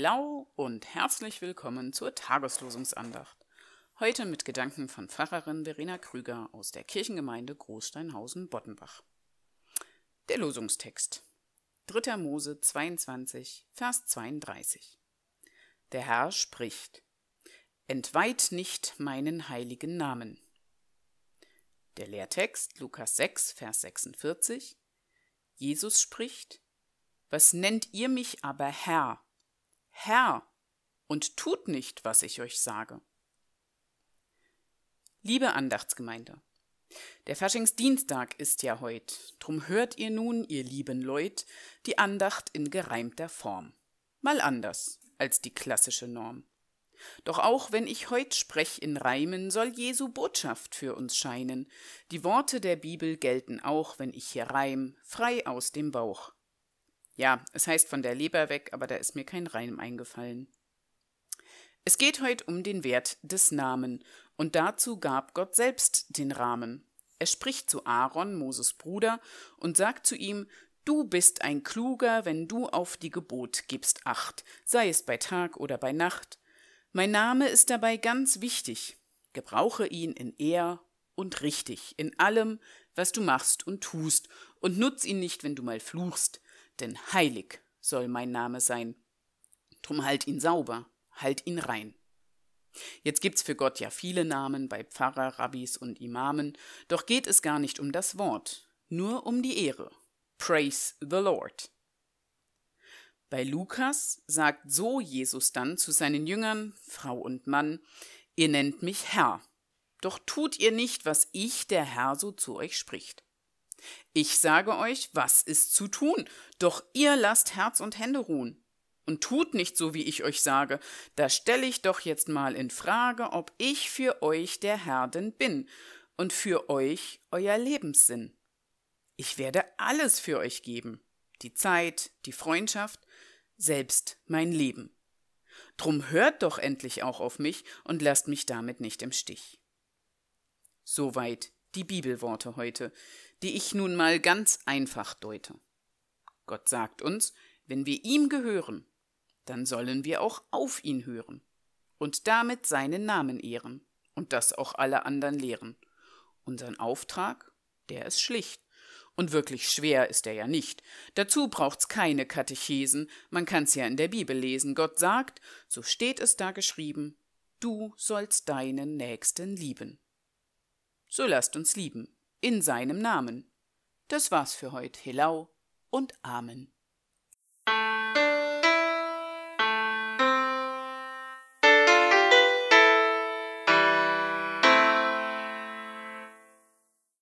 Hello und herzlich willkommen zur Tageslosungsandacht. Heute mit Gedanken von Pfarrerin Verena Krüger aus der Kirchengemeinde Großsteinhausen-Boddenbach. Der Losungstext 3. Mose 22, Vers 32. Der Herr spricht: Entweiht nicht meinen heiligen Namen. Der Lehrtext Lukas 6, Vers 46. Jesus spricht: Was nennt ihr mich aber Herr? Herr, und tut nicht, was ich euch sage. Liebe Andachtsgemeinde, der Faschingsdienstag ist ja heut, drum hört ihr nun, ihr lieben Leut, die Andacht in gereimter Form. Mal anders als die klassische Norm. Doch auch wenn ich heut sprech in Reimen, soll Jesu Botschaft für uns scheinen. Die Worte der Bibel gelten auch, wenn ich hier reim, frei aus dem Bauch. Ja, es heißt von der Leber weg, aber da ist mir kein Reim eingefallen. Es geht heute um den Wert des Namen, und dazu gab Gott selbst den Rahmen. Er spricht zu Aaron, Moses Bruder, und sagt zu ihm, Du bist ein Kluger, wenn du auf die Gebot gibst Acht, sei es bei Tag oder bei Nacht. Mein Name ist dabei ganz wichtig. Gebrauche ihn in Ehr und richtig, in allem, was du machst und tust, und nutz ihn nicht, wenn du mal fluchst, denn heilig soll mein Name sein. Drum halt ihn sauber, halt ihn rein. Jetzt gibt's für Gott ja viele Namen bei Pfarrer, Rabbis und Imamen, doch geht es gar nicht um das Wort, nur um die Ehre. Praise the Lord. Bei Lukas sagt so Jesus dann zu seinen Jüngern, Frau und Mann, ihr nennt mich Herr, doch tut ihr nicht, was ich, der Herr, so zu euch spricht. Ich sage euch, was ist zu tun, doch ihr lasst Herz und Hände ruhen. Und tut nicht so, wie ich euch sage, da stelle ich doch jetzt mal in Frage, ob ich für euch der Herr denn bin und für euch euer Lebenssinn. Ich werde alles für euch geben, die Zeit, die Freundschaft, selbst mein Leben. Drum hört doch endlich auch auf mich und lasst mich damit nicht im Stich. Soweit die Bibelworte heute, die ich nun mal ganz einfach deute. Gott sagt uns, wenn wir ihm gehören, dann sollen wir auch auf ihn hören und damit seinen Namen ehren und das auch alle anderen lehren. Unseren Auftrag, der ist schlicht. Und wirklich schwer ist er ja nicht. Dazu braucht's keine Katechesen, man kann's ja in der Bibel lesen. Gott sagt, so steht es da geschrieben, du sollst deinen Nächsten lieben so lasst uns lieben, in seinem Namen. Das war's für heut. Helau und Amen.